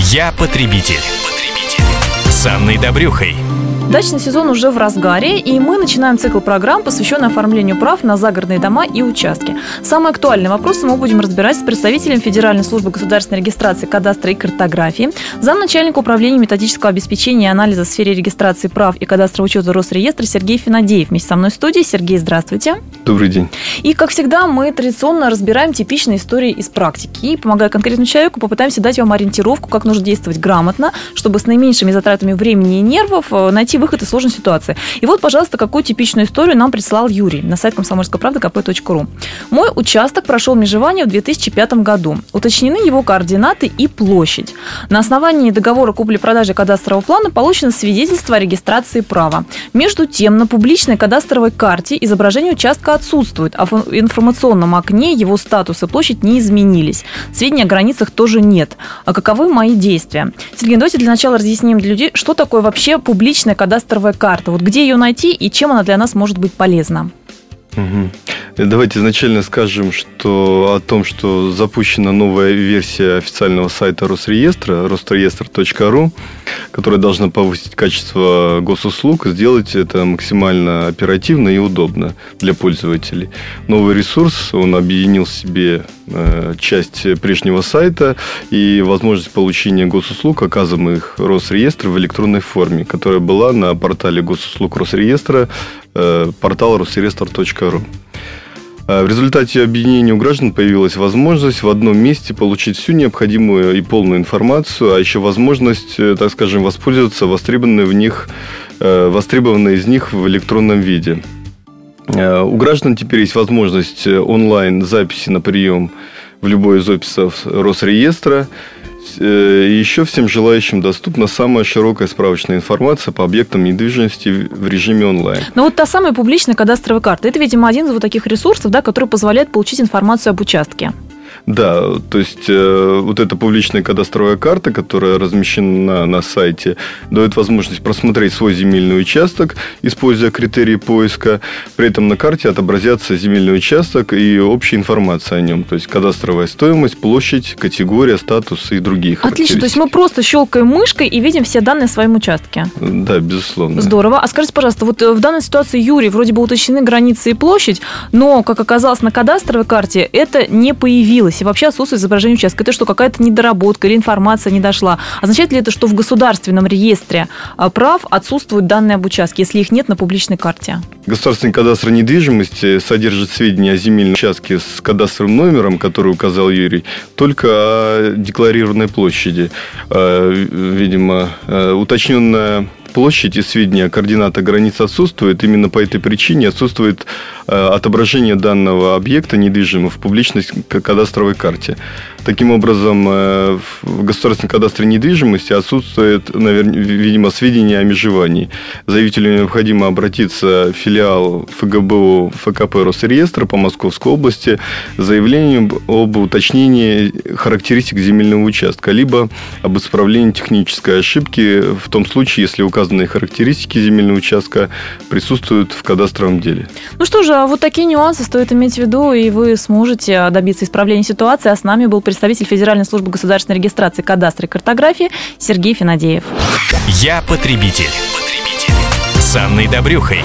Я потребитель. потребитель. С Анной Добрюхой. Дачный сезон уже в разгаре, и мы начинаем цикл программ, посвященный оформлению прав на загородные дома и участки. Самые актуальные вопросы мы будем разбирать с представителем Федеральной службы государственной регистрации кадастра и картографии, замначальника управления методического обеспечения и анализа в сфере регистрации прав и кадастрового учета Росреестра Сергей Финадеев. Вместе со мной в студии. Сергей, здравствуйте. Добрый день. И, как всегда, мы традиционно разбираем типичные истории из практики. И, помогая конкретному человеку, попытаемся дать вам ориентировку, как нужно действовать грамотно, чтобы с наименьшими затратами времени и нервов э, найти выход из сложной ситуации. И вот, пожалуйста, какую типичную историю нам прислал Юрий на сайт комсомольской правды kp.ру. Мой участок прошел межевание в 2005 году. Уточнены его координаты и площадь. На основании договора купли-продажи кадастрового плана получено свидетельство о регистрации права. Между тем, на публичной кадастровой карте изображение участка отсутствует, а в информационном окне его статус и площадь не изменились. Сведений о границах тоже нет. А каковы мои действия? Сергей, давайте для начала разъясним для людей, что такое вообще публичная кадастровая карта. Вот где ее найти и чем она для нас может быть полезна? Угу. Давайте изначально скажем, что о том, что запущена новая версия официального сайта Росреестра, росреестр.ру, которая должна повысить качество госуслуг, сделать это максимально оперативно и удобно для пользователей. Новый ресурс, он объединил в себе э, часть прежнего сайта и возможность получения госуслуг, оказываемых Росреестр в электронной форме, которая была на портале госуслуг Росреестра, э, портал росреестр.ру. А в результате объединения у граждан появилась возможность в одном месте получить всю необходимую и полную информацию, а еще возможность, э, так скажем, воспользоваться востребованной в них, э, востребованной из них в электронном виде. Э, у граждан теперь есть возможность онлайн записи на прием в любой из офисов Росреестра – Э, еще всем желающим доступна самая широкая справочная информация по объектам недвижимости в режиме онлайн. Но вот та самая публичная кадастровая карта, это, видимо, один из вот таких ресурсов, да, который позволяет получить информацию об участке. Да, то есть э, вот эта публичная кадастровая карта, которая размещена на сайте, дает возможность просмотреть свой земельный участок, используя критерии поиска. При этом на карте отобразятся земельный участок и общая информация о нем. То есть кадастровая стоимость, площадь, категория, статус и другие Отлично, то есть мы просто щелкаем мышкой и видим все данные о своем участке. Да, безусловно. Здорово. А скажите, пожалуйста, вот э, в данной ситуации, Юрий, вроде бы уточнены границы и площадь, но, как оказалось на кадастровой карте, это не появилось и вообще отсутствует изображение участка. Это что, какая-то недоработка или информация не дошла? Означает ли это, что в государственном реестре а, прав отсутствуют данные об участке, если их нет на публичной карте? Государственный кадастр недвижимости содержит сведения о земельном участке с кадастровым номером, который указал Юрий, только о декларированной площади. А, видимо, а, уточненная площадь и сведения координата границ отсутствует. Именно по этой причине отсутствует отображение данного объекта недвижимого в публичной кадастровой карте. Таким образом, э, в государственном кадастре недвижимости отсутствует, наверное, видимо, сведения о межевании. Заявителю необходимо обратиться в филиал ФГБУ ФКП Росреестра по Московской области с заявлением об уточнении характеристик земельного участка, либо об исправлении технической ошибки в том случае, если указанные характеристики земельного участка присутствуют в кадастровом деле. Ну что же, вот такие нюансы стоит иметь в виду, и вы сможете добиться исправления ситуации. А с нами был представитель Федеральной службы государственной регистрации кадастра и картографии Сергей Финадеев. Я потребитель. потребитель. С Анной Добрюхой.